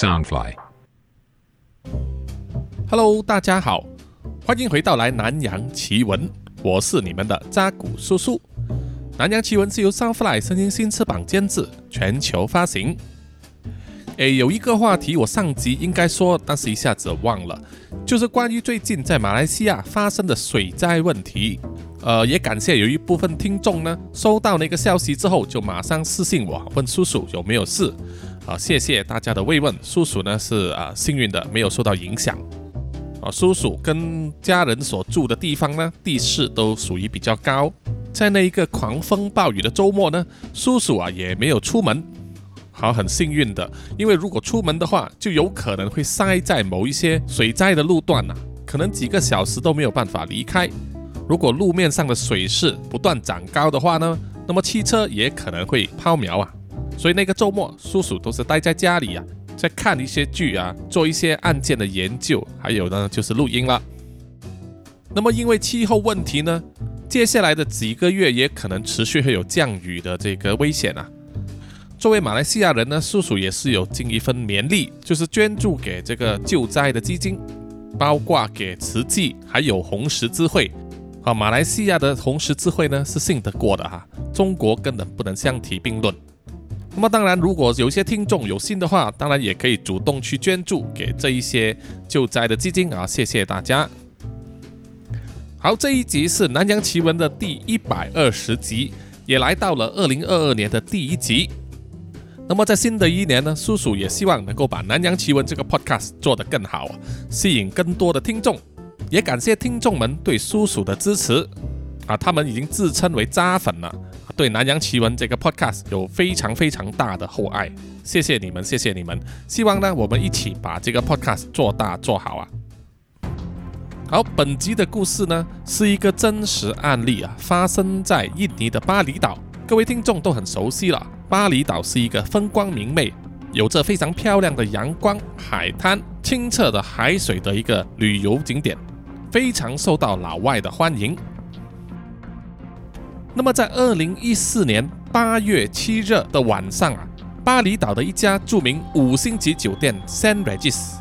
Soundfly。Hello，大家好，欢迎回到来南洋奇闻，我是你们的扎古叔叔。南洋奇闻是由 Soundfly 声音新翅膀监制，全球发行。诶，有一个话题我上集应该说，但是一下子忘了，就是关于最近在马来西亚发生的水灾问题。呃，也感谢有一部分听众呢，收到那个消息之后，就马上私信我，问叔叔有没有事。啊、谢谢大家的慰问，叔叔呢是啊、幸运的，没有受到影响。啊，叔叔跟家人所住的地方呢，地势都属于比较高。在那一个狂风暴雨的周末呢，叔叔啊也没有出门。好，很幸运的，因为如果出门的话，就有可能会塞在某一些水灾的路段呐、可能几个小时都没有办法离开。如果路面上的水势不断涨高的话呢，那么汽车也可能会抛锚啊。所以那个周末，叔叔都是待在家里啊，在看一些剧啊，做一些案件的研究，还有呢就是录音了。那么因为气候问题呢，接下来的几个月也可能持续会有降雨的这个危险啊。作为马来西亚人呢，叔叔也是有尽一份绵力，就是捐助给这个救灾的基金，包括给慈济，还有红十字会。啊，马来西亚的红十字会呢是信得过的哈，中国根本不能相提并论。那么当然，如果有一些听众有心的话，当然也可以主动去捐助给这一些救灾的基金啊，谢谢大家。好，这一集是南洋奇闻的第一百二十集，也来到了二零二二年的第一集。那么在新的一年呢，叔叔也希望能够把南洋奇闻这个 podcast 做得更好，吸引更多的听众。也感谢听众们对叔叔的支持啊，他们已经自称为渣粉了，对南洋奇闻这个 podcast 有非常非常大的厚爱，谢谢你们，谢谢你们。希望呢，我们一起把这个 podcast 做大做好啊。好，本集的故事呢是一个真实案例啊，发生在印尼的巴厘岛，各位听众都很熟悉了。巴厘岛是一个风光明媚，有着非常漂亮的阳光、海滩、清澈的海水的一个旅游景点，非常受到老外的欢迎。那么在二零一四年八月七日的晚上啊，巴厘岛的一家著名五星级酒店 San Regis，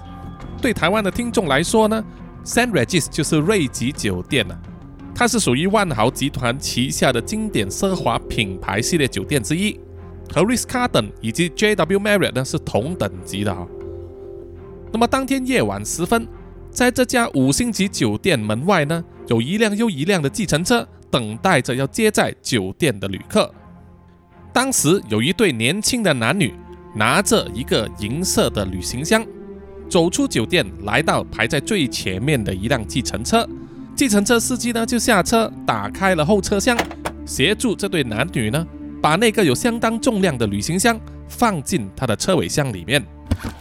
对台湾的听众来说呢，San Regis 就是瑞吉酒店啊，它是属于万豪集团旗下的经典奢华品牌系列酒店之一，和 Ritz Carlton 以及 JW Marriott 呢是同等级的啊、那么当天夜晚时分，在这家五星级酒店门外呢，有一辆又一辆的计程车。等待着要接载酒店的旅客。当时有一对年轻的男女拿着一个银色的旅行箱，走出酒店，来到排在最前面的一辆计程车。计程车司机呢就下车，打开了后车厢，协助这对男女呢把那个有相当重量的旅行箱放进他的车尾箱里面。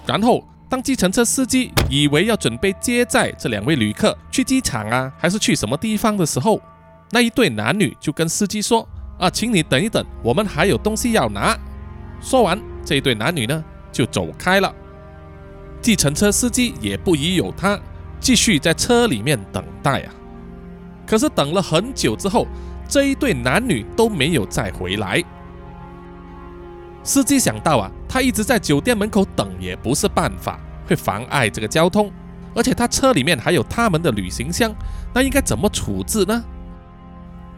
然后，当计程车司机以为要准备接载这两位旅客去机场啊，还是去什么地方的时候，那一对男女就跟司机说：“啊，请你等一等，我们还有东西要拿。”说完，这一对男女呢就走开了。计程车司机也不疑有他，继续在车里面等待啊。可是等了很久之后，这一对男女都没有再回来。司机想到啊，他一直在酒店门口等也不是办法，会妨碍这个交通，而且他车里面还有他们的旅行箱，那应该怎么处置呢？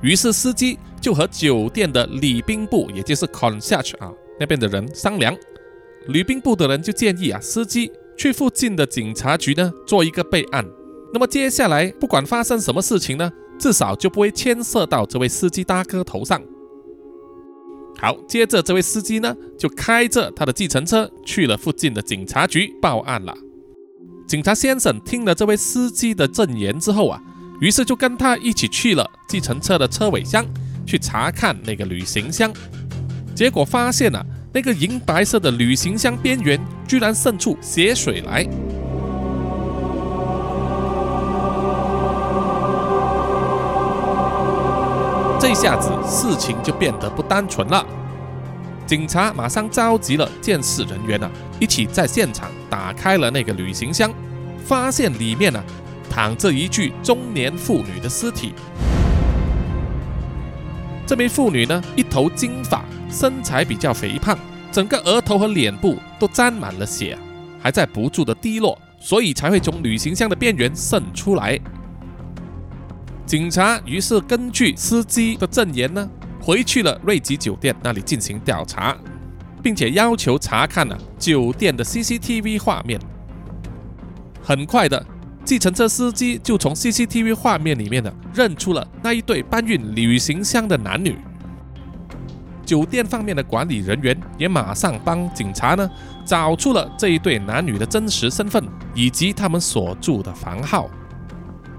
于是司机就和酒店的礼宾部，也就是 concierge 啊那边的人商量。礼宾部的人就建议啊，司机去附近的警察局呢做一个备案。那么接下来不管发生什么事情呢，至少就不会牵涉到这位司机大哥头上。好，接着这位司机呢就开着他的计程车去了附近的警察局报案了。警察先生听了这位司机的证言之后啊。于是就跟他一起去了计程车的车尾箱，去查看那个旅行箱。结果发现啊，那个银白色的旅行箱边缘居然渗出血水来。这下子事情就变得不单纯了。警察马上召集了监视人员啊，一起在现场打开了那个旅行箱，发现里面啊。躺着一具中年妇女的尸体。这名妇女呢，一头金发，身材比较肥胖，整个额头和脸部都沾满了血。还在不住的滴落，所以才会从旅行箱的边缘渗出来。警察于是根据司机的证言呢，回去了瑞吉酒店那里进行调查，并且要求查看了酒店的 CCTV 画面。很快的，计程车司机就从 CCTV 画面里面呢，认出了那一对搬运旅行箱的男女。酒店方面的管理人员也马上帮警察呢，找出了这一对男女的真实身份以及他们所住的房号。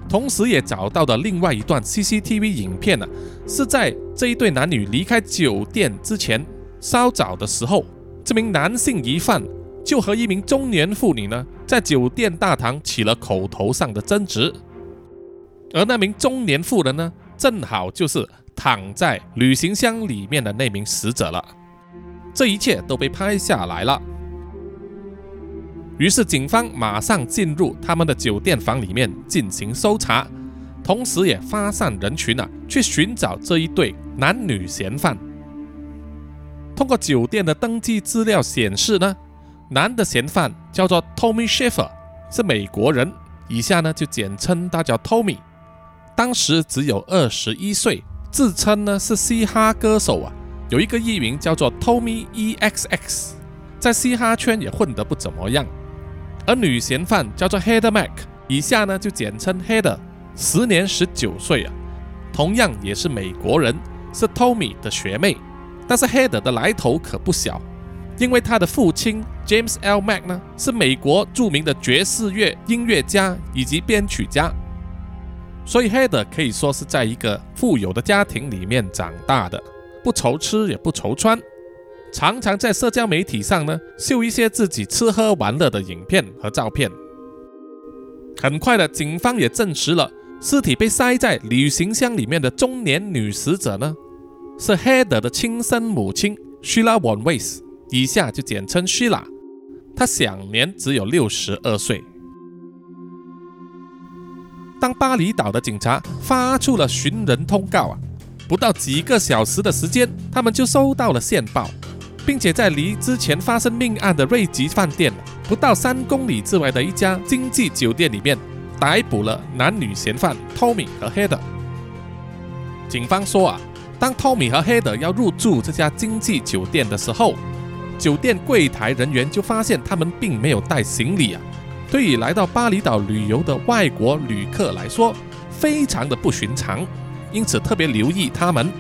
同时，也找到的另外一段 CCTV 影片呢，是在这一对男女离开酒店之前，稍早的时候，这名男性疑犯就和一名中年妇女呢，在酒店大堂起了口头上的争执，而那名中年妇人呢，正好就是躺在旅行箱里面的那名死者了。这一切都被拍下来了。于是，警方马上进入他们的酒店房里面进行搜查，同时也发散人群啊，去寻找这一对男女嫌犯。通过酒店的登记资料显示呢，男的嫌犯叫做 Tommy Schaffer，是美国人，以下呢就简称他叫 Tommy。当时只有二十一岁，自称呢是嘻哈歌手啊，有一个艺名叫做 Tommy EXX，在嘻哈圈也混得不怎么样。而女嫌犯叫做 Heather Mac，以下呢就简称 Heather，时年十九岁啊，同样也是美国人，是 Tommy 的学妹。但是 Heather 的来头可不小，因为他的父亲 James L. Mack 呢是美国著名的爵士乐音乐家以及编曲家，所以 Heather 可以说是在一个富有的家庭里面长大的，不愁吃也不愁穿。常常在社交媒体上呢秀一些自己吃喝玩乐的影片和照片。很快的，警方也证实了尸体被塞在旅行箱里面的中年女死者呢，是 Heather 的亲生母亲 Sheila Van Weiss，以下就简称 Sheila。她享年只有六十二岁。当巴厘岛的警察发出了寻人通告啊，不到几个小时的时间，他们就收到了线报。并且在离之前发生命案的瑞吉饭店不到三公里之外的一家经济酒店里面，逮捕了男女嫌犯 Tommy 和 Heather。警方说啊，当 Tommy 和 Heather 要入住这家经济酒店的时候，酒店柜台人员就发现他们并没有带行李啊。对于来到巴厘岛旅游的外国旅客来说，非常的不寻常，因此特别留意他们。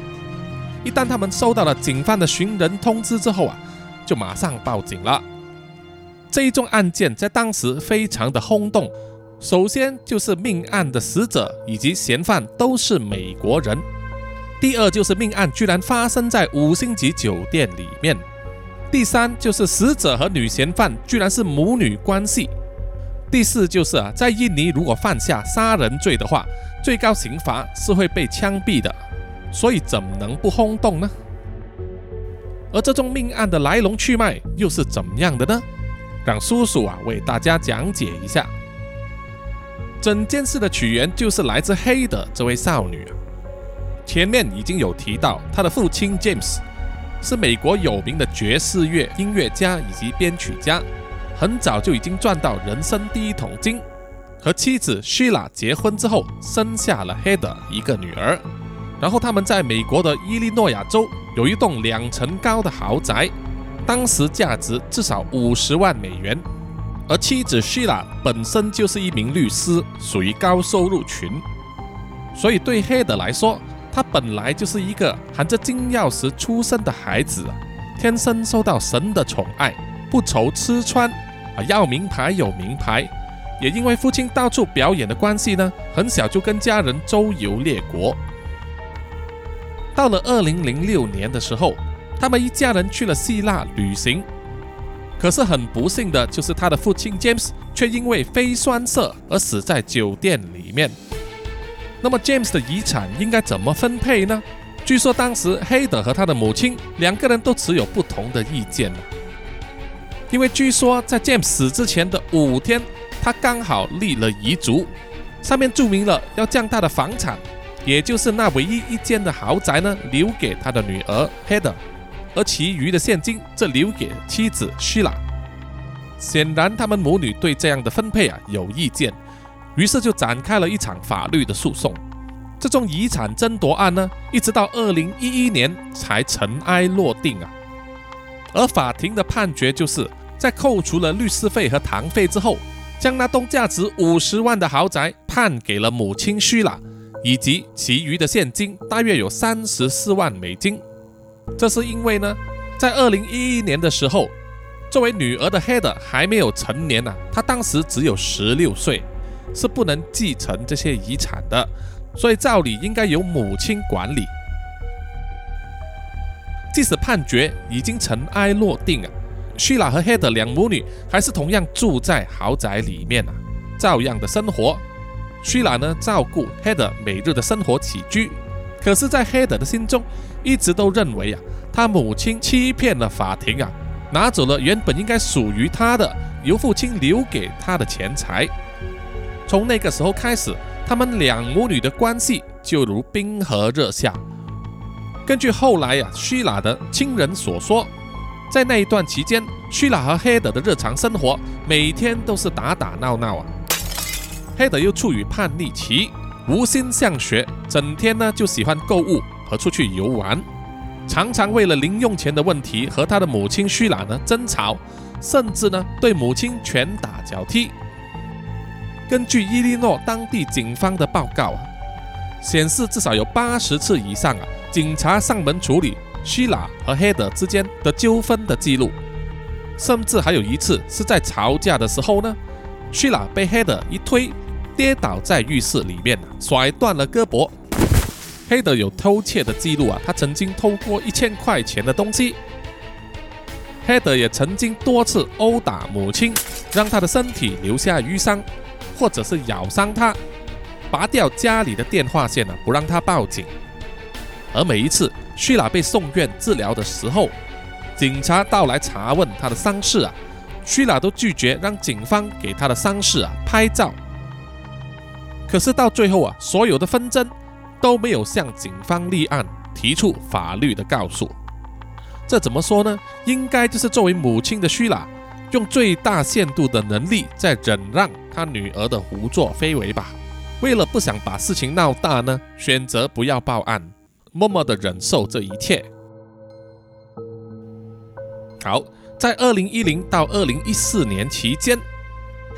一旦他们收到了警方的寻人通知之后啊，就马上报警了。这一宗案件在当时非常的轰动。首先就是命案的死者以及嫌犯都是美国人。第二就是命案居然发生在五星级酒店里面。第三就是死者和女嫌犯居然是母女关系。第四就是啊，在印尼如果犯下杀人罪的话，最高刑罚是会被枪毙的。所以怎么能不轰动呢？而这宗命案的来龙去脉又是怎么样的呢？让叔叔啊为大家讲解一下。整件事的起源就是来自黑的这位少女。前面已经有提到，她的父亲 James 是美国有名的爵士乐音乐家以及编曲家，很早就已经赚到人生第一桶金。和妻子 Sheila 结婚之后，生下了黑的一个女儿。然后他们在美国的伊利诺亚州有一栋两层高的豪宅，当时价值至少五十万美元。而妻子 Sheila 本身就是一名律师，属于高收入群，所以对黑的来说，他本来就是一个含着金钥匙出生的孩子，天生受到神的宠爱，不愁吃穿啊，要名牌有名牌，也因为父亲到处表演的关系呢，很小就跟家人周游列国。到了二零零六年的时候，他们一家人去了希腊旅行。可是很不幸的就是他的父亲 James 却因为肺栓塞而死在酒店里面。那么 James 的遗产应该怎么分配呢？据说当时黑德和他的母亲两个人都持有不同的意见因为据说在 James 死之前的五天，他刚好立了遗嘱，上面注明了要将他的房产。也就是那唯一一间的豪宅呢，留给他的女儿 Heather，而其余的现金则留给妻子 Shila。显然他们母女对这样的分配啊有意见，于是就展开了一场法律的诉讼。这宗遗产争夺案呢，一直到二零一一年才尘埃落定啊。而法庭的判决就是在扣除了律师费和堂费之后，将那栋价值五十万的豪宅判给了母亲虚拉，以及其余的现金大约有三十四万美金。这是因为呢，在二零一一年的时候，作为女儿的 Head 还没有成年呢，她当时只有十六岁，是不能继承这些遗产的。所以照理应该由母亲管理。即使判决已经尘埃落定啊，虚拉和黑德两母女还是同样住在豪宅里面啊，照样的生活。虚拉呢照顾黑德每日的生活起居，可是，在黑德的心中，一直都认为啊，他母亲欺骗了法庭啊，拿走了原本应该属于他的由父亲留给他的钱财。从那个时候开始。他们两母女的关系就如冰河热下。根据后来呀，虚拉的亲人所说，在那一段期间，虚拉和黑德的日常生活每天都是打打闹闹啊。黑德又处于叛逆期，无心向学，整天呢就喜欢购物和出去游玩，常常为了零用钱的问题和他的母亲虚拉呢争吵，甚至呢对母亲拳打脚踢。根据伊利诺当地警方的报告啊，显示至少有八十次以上啊，警察上门处理希拉和黑德之间的纠纷的记录，甚至还有一次是在吵架的时候呢，希拉被黑德一推，跌倒在浴室里面，甩断了胳膊。黑德有偷窃的记录啊，他曾经偷过一千块钱的东西。黑德也曾经多次殴打母亲，让他的身体留下淤伤。或者是咬伤他，拔掉家里的电话线呢，不让他报警。而每一次虚拉被送院治疗的时候，警察到来查问他的伤势啊，虚拉都拒绝让警方给他的伤势啊拍照。可是到最后啊，所有的纷争都没有向警方立案，提出法律的告诉。这怎么说呢？应该就是作为母亲的虚拉。用最大限度的能力在忍让他女儿的胡作非为吧。为了不想把事情闹大呢，选择不要报案，默默的忍受这一切。好，在二零一零到二零一四年期间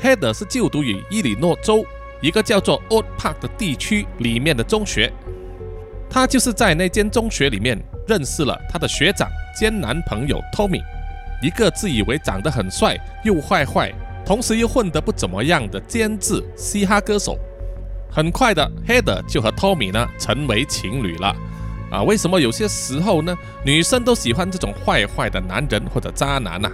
，Heather 是就读于伊利诺州一个叫做 Old Park 的地区里面的中学。他就是在那间中学里面认识了他的学长兼男朋友 Tommy。一个自以为长得很帅又坏坏，同时又混得不怎么样的监制嘻哈歌手。很快的，Heather 就和 Tommy 呢成为情侣了。啊，为什么有些时候呢，女生都喜欢这种坏坏的男人或者渣男呢？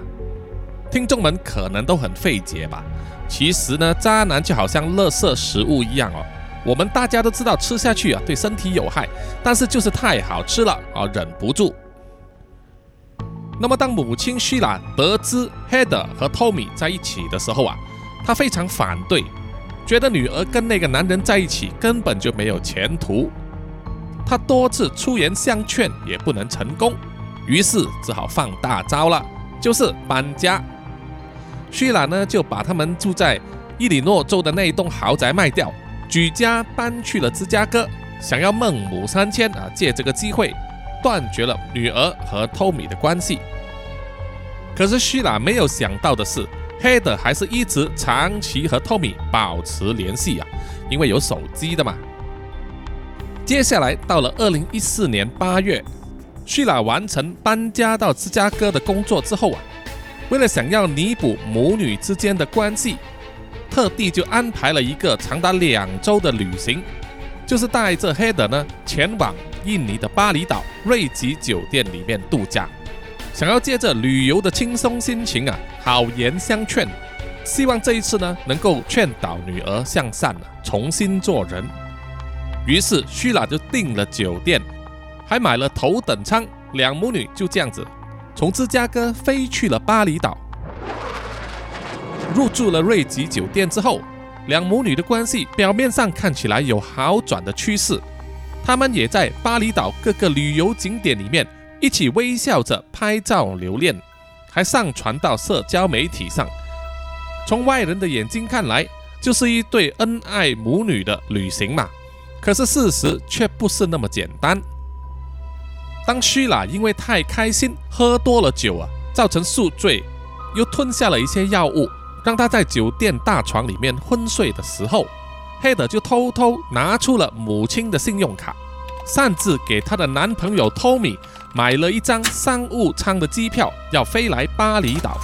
听众们可能都很费解吧？其实呢，渣男就好像垃圾食物一样哦。我们大家都知道吃下去啊对身体有害，但是就是太好吃了啊，忍不住。那么，当母亲希拉得知 Heather 和 Tommy 在一起的时候啊，她非常反对，觉得女儿跟那个男人在一起根本就没有前途。她多次出言相劝也不能成功，于是只好放大招了，就是搬家。希拉呢就把他们住在伊利诺州的那一栋豪宅卖掉，举家搬去了芝加哥，想要孟母三迁啊，借这个机会。断绝了女儿和托米的关系。可是希拉没有想到的是，黑德还是一直长期和托米保持联系啊，因为有手机的嘛。接下来到了二零一四年八月，希拉完成搬家到芝加哥的工作之后啊，为了想要弥补母女之间的关系，特地就安排了一个长达两周的旅行，就是带着黑德呢前往。印尼的巴厘岛瑞吉酒店里面度假，想要借着旅游的轻松心情啊，好言相劝，希望这一次呢能够劝导女儿向善啊，重新做人。于是虚拉就订了酒店，还买了头等舱，两母女就这样子从芝加哥飞去了巴厘岛。入住了瑞吉酒店之后，两母女的关系表面上看起来有好转的趋势。他们也在巴厘岛各个旅游景点里面一起微笑着拍照留念，还上传到社交媒体上，从外人的眼睛看来，就是一对恩爱母女的旅行嘛。可是事实却不是那么简单。当希拉因为太开心喝多了酒啊，造成宿醉，又吞下了一些药物，让他在酒店大床里面昏睡的时候，黑德就偷偷拿出了母亲的信用卡，擅自给她的男朋友托米买了一张商务舱的机票，要飞来巴厘岛。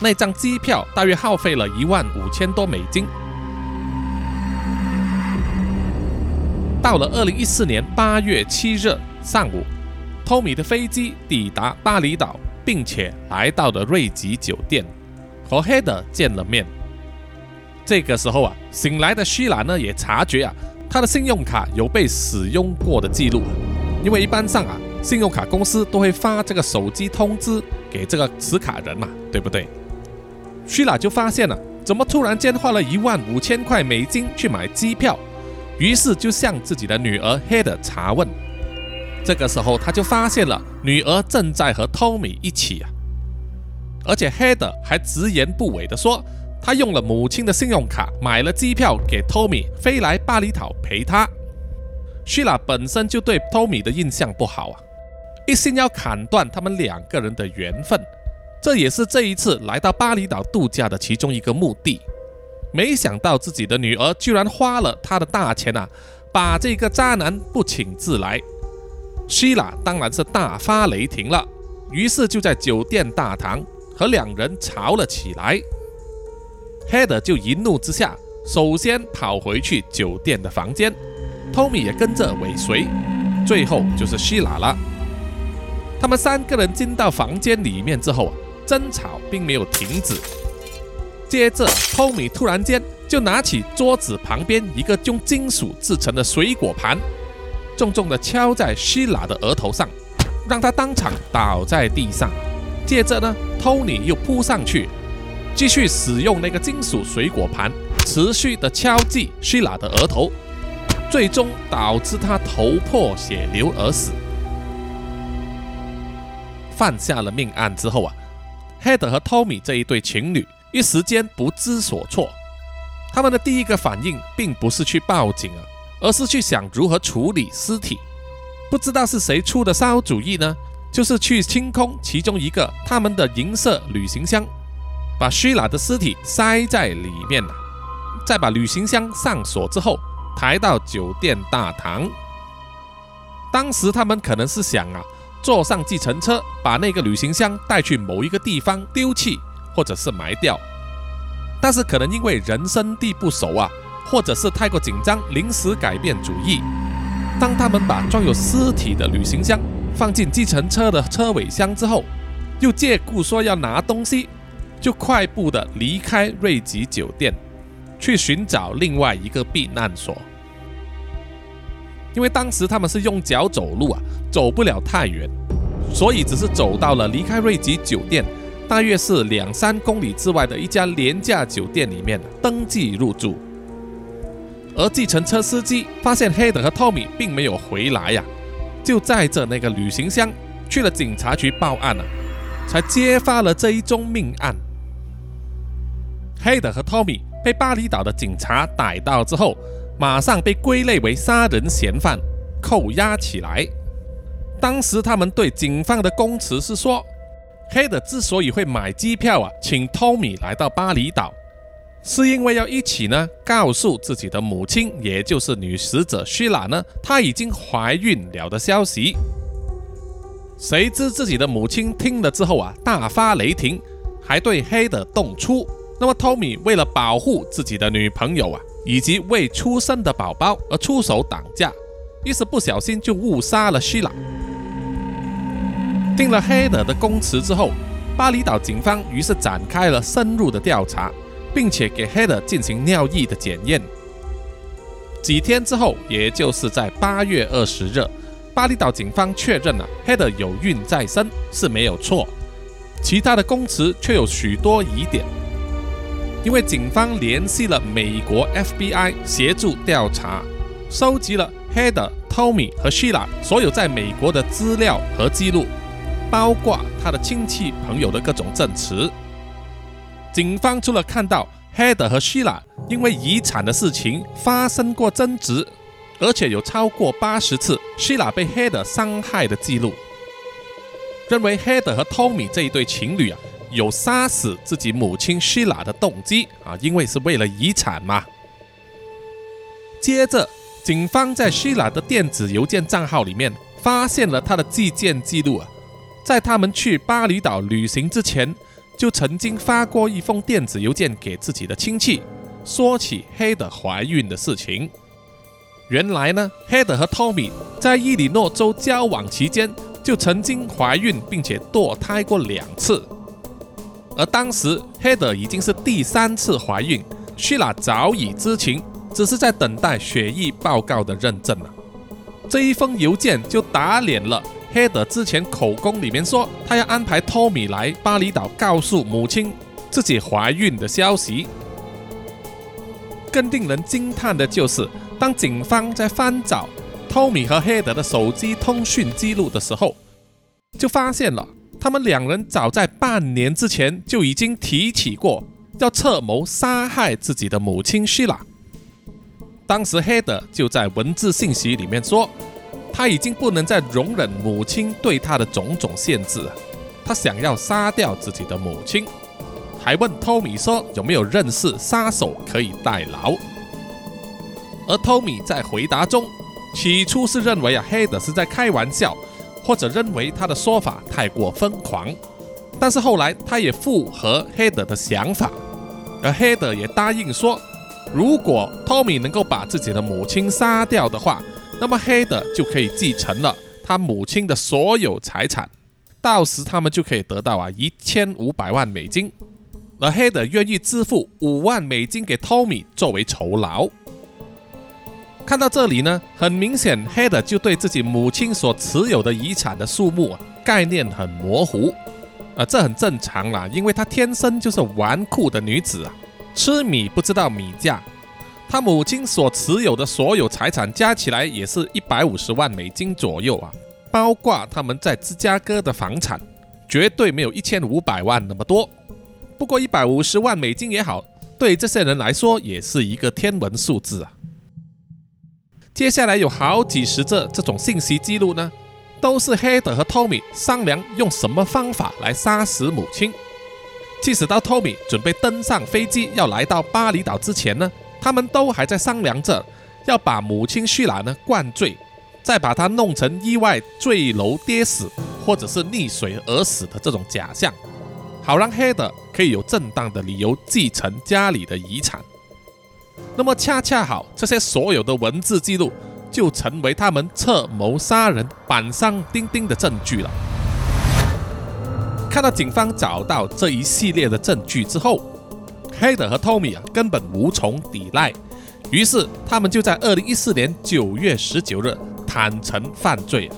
那张机票大约耗费了一万五千多美金。到了二零一四年八月七日上午，托米的飞机抵达巴厘岛，并且来到了瑞吉酒店，和黑德见了面。这个时候啊，醒来的希拉呢也察觉啊，他的信用卡有被使用过的记录，因为一般上啊，信用卡公司都会发这个手机通知给这个持卡人嘛，对不对？希拉就发现了，怎么突然间花了一万五千块美金去买机票？于是就向自己的女儿黑德查问。这个时候，他就发现了女儿正在和 TOMI 一起啊，而且黑德还直言不讳地说，他用了母亲的信用卡买了机票给托米飞来巴厘岛陪他。希拉本身就对托米的印象不好啊，一心要砍断他们两个人的缘分。这也是这一次来到巴厘岛度假的其中一个目的。没想到自己的女儿居然花了他的大钱啊，把这个渣男不请自来。希拉当然是大发雷霆了，于是就在酒店大堂和两人吵了起来。黑德就一怒之下，首先跑回去酒店的房间，托米也跟着尾随，最后就是希拉了。他们三个人进到房间里面之后啊。争吵并没有停止，接着托米突然间就拿起桌子旁边一个用金属制成的水果盘，重重的敲在希拉的额头上，让他当场倒在地上。接着呢，托尼又扑上去，继续使用那个金属水果盘，持续的敲击希拉的额头，最终导致他头破血流而死。犯下了命案之后啊。黑德和托米这一对情侣一时间不知所措，他们的第一个反应并不是去报警啊，而是去想如何处理尸体。不知道是谁出的馊主意呢？就是去清空其中一个他们的银色旅行箱，把希拉的尸体塞在里面了，再把旅行箱上锁之后，抬到酒店大堂。当时他们可能是想啊。坐上计程车，把那个旅行箱带去某一个地方丢弃，或者是埋掉。但是可能因为人生地不熟啊，或者是太过紧张，临时改变主意。当他们把装有尸体的旅行箱放进计程车的车尾箱之后，又借故说要拿东西，就快步的离开瑞吉酒店，去寻找另外一个避难所。因为当时他们是用脚走路啊，走不了太远，所以只是走到了离开瑞吉酒店大约是两三公里之外的一家廉价酒店里面登记入住。而计程车司机发现黑德和托米并没有回来呀，就载着那个旅行箱去了警察局报案了，才揭发了这一宗命案。黑德和托米被巴厘岛的警察逮到之后。马上被归类为杀人嫌犯，扣押起来。当时他们对警方的供词是说，黑德之所以会买机票啊，请托米来到巴厘岛，是因为要一起呢告诉自己的母亲，也就是女死者希拉呢，她已经怀孕了的消息。谁知自己的母亲听了之后啊，大发雷霆，还对黑德动粗。那么托米为了保护自己的女朋友啊。以及未出生的宝宝而出手挡架，一时不小心就误杀了希拉。听了黑德的供词之后，巴厘岛警方于是展开了深入的调查，并且给黑德进行尿液的检验。几天之后，也就是在八月二十日，巴厘岛警方确认了黑德有孕在身是没有错，其他的供词却有许多疑点。因为警方联系了美国 FBI 协助调查，收集了 Heather、Tommy 和 Sheila 所有在美国的资料和记录，包括他的亲戚朋友的各种证词。警方除了看到 Heather 和 Sheila 因为遗产的事情发生过争执，而且有超过八十次 Sheila 被 Heather 伤害的记录，认为 Heather 和 Tommy 这一对情侣啊有杀死自己母亲希拉的动机啊，因为是为了遗产嘛。接着，警方在希拉的电子邮件账号里面发现了她的寄件记录啊，在他们去巴厘岛旅行之前，就曾经发过一封电子邮件给自己的亲戚，说起黑的怀孕的事情。原来呢，黑的和 Tommy 在伊利诺州交往期间就曾经怀孕，并且堕胎过两次，而当时黑德已经是第三次怀孕，Sheila 早已知情。只是在等待血液报告的认证了。这一封邮件就打脸了黑德之前口供里面说他要安排托米来巴厘岛告诉母亲自己怀孕的消息。更令人惊叹的就是，当警方在翻找托米和黑德的手机通讯记录的时候，就发现了他们两人早在半年之前就已经提起过要策谋杀害自己的母亲希拉。当时黑德就在文字信息里面说，他已经不能再容忍母亲对他的种种限制，他想要杀掉自己的母亲，还问托米说有没有认识杀手可以代劳。而托米在回答中，起初是认为啊黑德是在开玩笑，或者认为他的说法太过疯狂，但是后来他也附和黑德的想法，而黑德也答应说。如果托米能够把自己的母亲杀掉的话，那么黑德就可以继承了他母亲的所有财产，到时他们就可以得到啊一千五百万美金，而黑德愿意支付五万美金给托米作为酬劳。看到这里呢，很明显黑的就对自己母亲所持有的遗产的数目啊概念很模糊，啊这很正常啦，因为她天生就是纨绔的女子啊。吃米不知道米价，他母亲所持有的所有财产加起来也是一百五十万美金左右啊，包括他们在芝加哥的房产，绝对没有一千五百万那么多。不过一百五十万美金也好，对这些人来说也是一个天文数字啊。接下来有好几十则这种信息记录呢，都是黑德和托米商量用什么方法来杀死母亲。即使到托米准备登上飞机要来到巴厘岛之前呢，他们都还在商量着要把母亲叙拉呢灌醉，再把她弄成意外坠楼跌死，或者是溺水而死的这种假象，好让黑德可以有正当的理由继承家里的遗产。那么恰恰好，这些所有的文字记录就成为他们策谋杀人板上钉钉的证据了。看到警方找到这一系列的证据之后，黑德和托米啊根本无从抵赖，于是他们就在二零一四年九月十九日坦诚犯罪。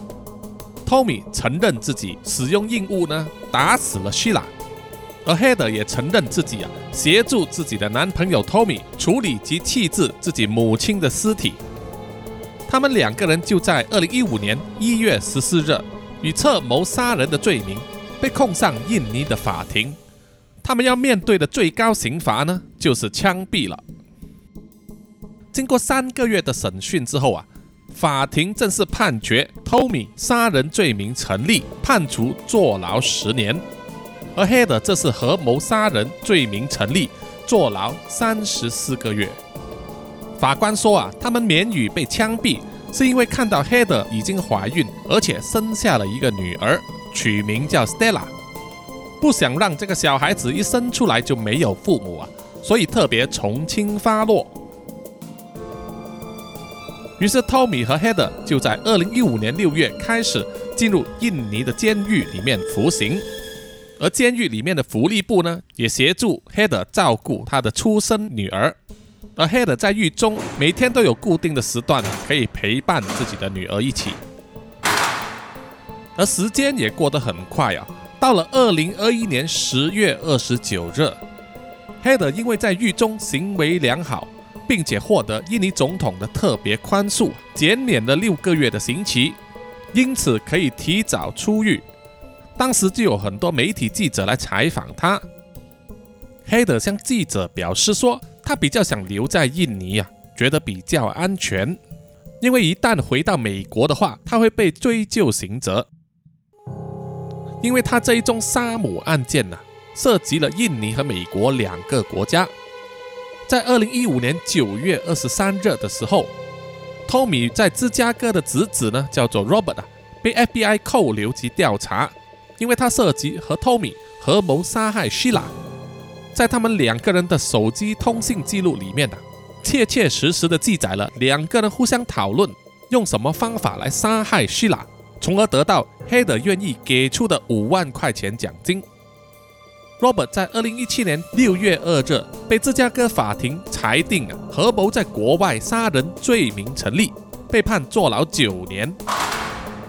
托米承认自己使用硬物呢打死了希拉，而黑德也承认自己啊协助自己的男朋友托米处理及弃置自己母亲的尸体。他们两个人就在二零一五年一月十四日以策谋杀人的罪名。被控上印尼的法庭，他们要面对的最高刑罚呢，就是枪毙了。经过三个月的审讯之后啊，法庭正式判决托米杀人罪名成立，判处坐牢十年。而黑的这是合谋杀人罪名成立，坐牢三十四个月。法官说啊，他们免予被枪毙，是因为看到黑的已经怀孕，而且生下了一个女儿。取名叫 Stella，不想让这个小孩子一生出来就没有父母啊，所以特别从轻发落。于是 Tommy 和 Heather 就在二零一五年六月开始进入印尼的监狱里面服刑，而监狱里面的福利部呢，也协助 Heather 照顾他的出生女儿，而 Heather 在狱中每天都有固定的时段可以陪伴自己的女儿一起。而时间也过得很快啊！到了二零二一年十月二十九日，Hader 因为在狱中行为良好，并且获得印尼总统的特别宽恕，减免了六个月的刑期，因此可以提早出狱。当时就有很多媒体记者来采访他。黑德向记者表示说，他比较想留在印尼啊，觉得比较安全，因为一旦回到美国的话，他会被追究刑责。因为他这一宗杀母案件呢，涉及了印尼和美国两个国家。在二零一五年九月二十三日的时候，Tommy 在芝加哥的侄子呢，叫做 Robert 啊，被 FBI 扣留及调查，因为他涉及和 Tommy 合谋杀害 Shila，。在他们两个人的手机通信记录里面呢，切切实实的记载了两个人互相讨论用什么方法来杀害 Shila，从而得到黑的愿意给出的五万块钱奖金。Robert 在二零一七年六月二日被芝加哥法庭裁定啊合谋在国外杀人罪名成立，被判坐牢九年。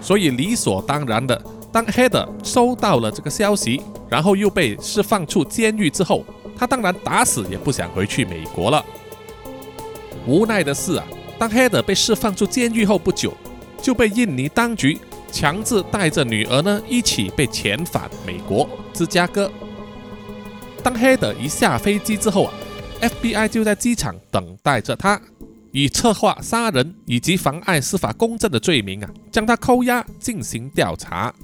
所以理所当然的，当 Heather 收到了这个消息，然后又被释放出监狱之后，他当然打死也不想回去美国了。无奈的是啊，当 Heather 被释放出监狱后不久，就被印尼当局强制带着女儿呢一起被遣返美国芝加哥。当黑德一下飞机之后啊，FBI 就在机场等待着他，以策划杀人以及妨碍司法公正的罪名啊，将他扣押进行调查。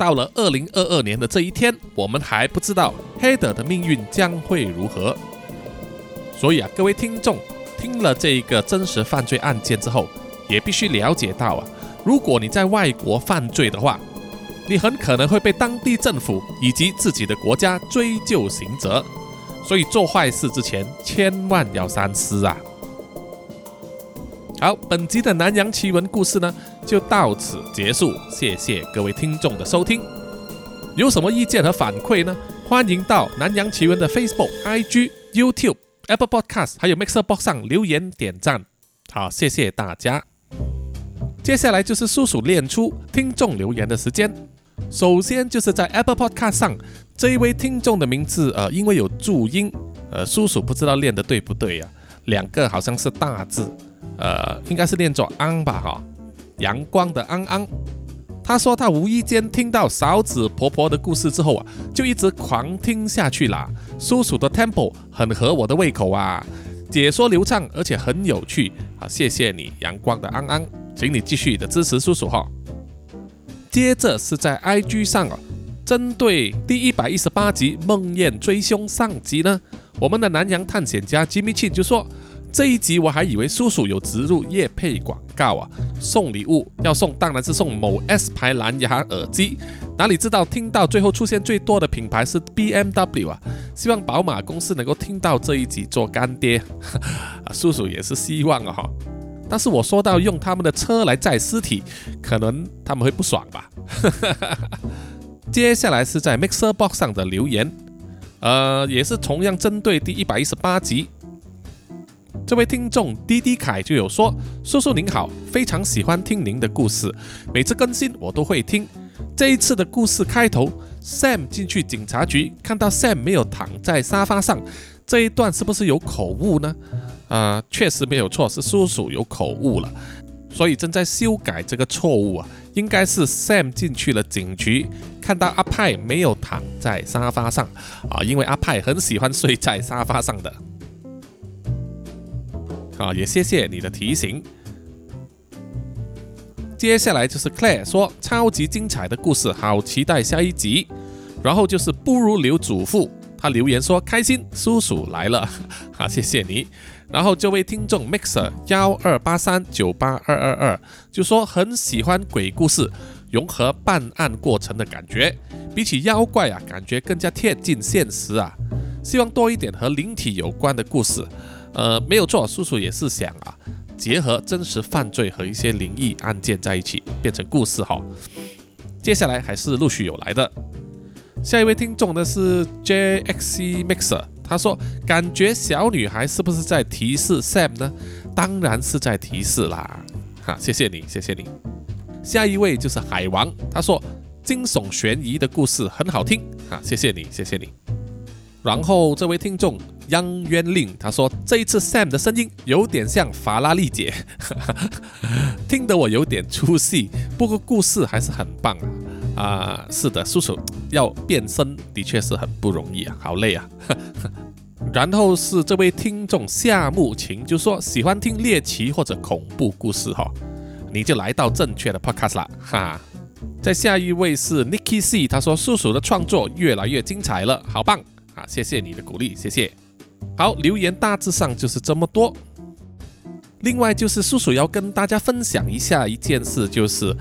到了二零二二年的这一天，我们还不知道黑德的命运将会如何。所以啊，各位听众听了这一个真实犯罪案件之后，也必须了解到啊，如果你在外国犯罪的话，你很可能会被当地政府以及自己的国家追究刑责，所以做坏事之前千万要三思啊！好，本集的南洋奇闻故事呢就到此结束，谢谢各位听众的收听。有什么意见和反馈呢？欢迎到南洋奇闻的 Facebook、IG、YouTube、Apple Podcast 还有 Mixer Box 上留言点赞。好，谢谢大家。接下来就是叔叔练出听众留言的时间。首先就是在 Apple Podcast 上这一位听众的名字，呃，因为有注音，呃，叔叔不知道练的对不对呀？两个好像是大字，呃，应该是念作安吧，哈，阳光的安安。他说他无意间听到嫂子婆婆的故事之后啊，就一直狂听下去啦。叔叔的 Temple 很合我的胃口啊，解说流畅而且很有趣啊，谢谢你，阳光的安安，请你继续的支持叔叔哈。接着是在 IG 上啊，针对第一百一十八集梦魇追凶上集呢，我们的南洋探险家 Jimmy Chin 就说这一集我还以为叔叔有植入夜配广告啊，送礼物要送当然是送某 S 牌蓝牙耳机，哪里知道听到最后出现最多的品牌是 BMW 啊，希望宝马公司能够听到这一集做干爹，叔叔也是希望啊哈。但是我说到用他们的车来载尸体，可能他们会不爽吧。哈哈哈哈接下来是在 Mixer Box 上的留言，呃，也是同样针对第一百一十八集，这位听众滴滴凯就有说：“叔叔您好，非常喜欢听您的故事，每次更新我都会听。这一次的故事开头，Sam 进去警察局，看到 Sam 没有躺在沙发上，这一段是不是有口误呢？”啊，确实没有错，是叔叔有口误了，所以正在修改这个错误啊。应该是 Sam 进去了警局，看到阿派没有躺在沙发上啊，因为阿派很喜欢睡在沙发上的。啊，也谢谢你的提醒。接下来就是 Claire 说超级精彩的故事，好期待下一集。然后就是不如留祖父，他留言说开心，叔叔来了，好，谢谢你。然后这位听众 Mixer 幺二八三九八二二二就说很喜欢鬼故事，融合办案过程的感觉，比起妖怪啊，感觉更加贴近现实啊。希望多一点和灵体有关的故事。呃，没有错，叔叔也是想啊，结合真实犯罪和一些灵异案件在一起，变成故事哈。接下来还是陆续有来的。下一位听众呢是 JXC Mixer。他说：“感觉小女孩是不是在提示 Sam 呢？当然是在提示啦！哈，谢谢你，谢谢你。下一位就是海王，他说惊悚悬疑的故事很好听，哈，谢谢你，谢谢你。然后这位听众央渊令他说这一次 Sam 的声音有点像法拉利姐，听得我有点出戏，不过故事还是很棒啊。啊，是的，叔叔要变身的确是很不容易啊，好累啊。然后是这位听众夏木晴，就说喜欢听猎奇或者恐怖故事哈，你就来到正确的 podcast 啦哈。在下一位是 Nicky C，他说叔叔的创作越来越精彩了，好棒啊！谢谢你的鼓励，谢谢。好，留言大致上就是这么多。另外就是叔叔要跟大家分享一下一件事，就是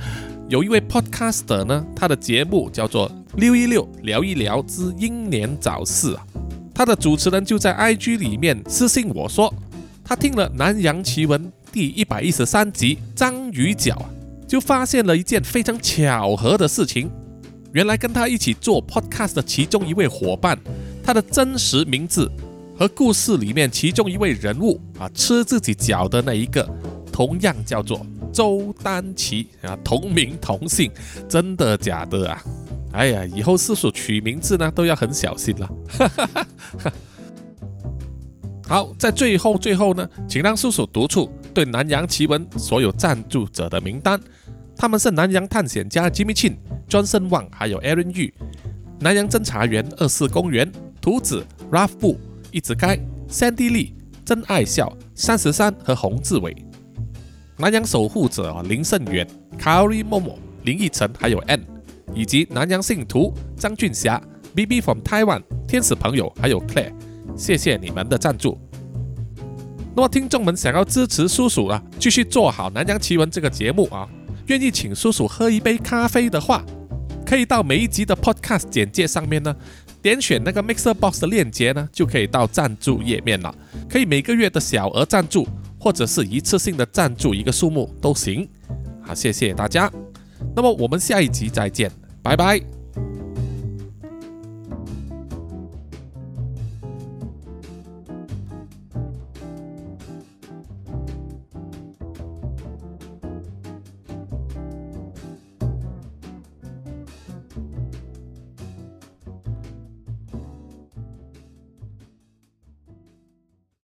有一位 podcaster 呢，他的节目叫做六一六聊一聊之英年早逝啊。他的主持人就在 IG 里面私信我说，他听了《南洋奇闻》第一百一十三集《章鱼脚》，啊就发现了一件非常巧合的事情。原来跟他一起做 podcast 的其中一位伙伴，他的真实名字和故事里面其中一位人物啊吃自己脚的那一个，同样叫做周丹奇啊，同名同姓，真的假的啊？哎呀，以后叔叔取名字呢都要很小心了。好，在最后最后呢，请让叔叔读出对南洋奇闻所有赞助者的名单。他们是南洋探险家 Jimmy Chin、Johnson Wang，还有 Aaron Yu。南洋侦查员二四公园、图子、Ralph 布、一直开、Sandy 丽、真爱笑、三十三和洪志伟。南洋守护者林胜元、Kari Momo、林奕晨还有 N。以及南洋信徒张俊霞、B B from Taiwan、天使朋友还有 Claire，谢谢你们的赞助。那么听众们想要支持叔叔啊，继续做好《南洋奇闻》这个节目啊，愿意请叔叔喝一杯咖啡的话，可以到每一集的 Podcast 简介上面呢，点选那个 Mixer Box 的链接呢，就可以到赞助页面了。可以每个月的小额赞助，或者是一次性的赞助一个数目都行。好，谢谢大家。那么我们下一集再见，拜拜。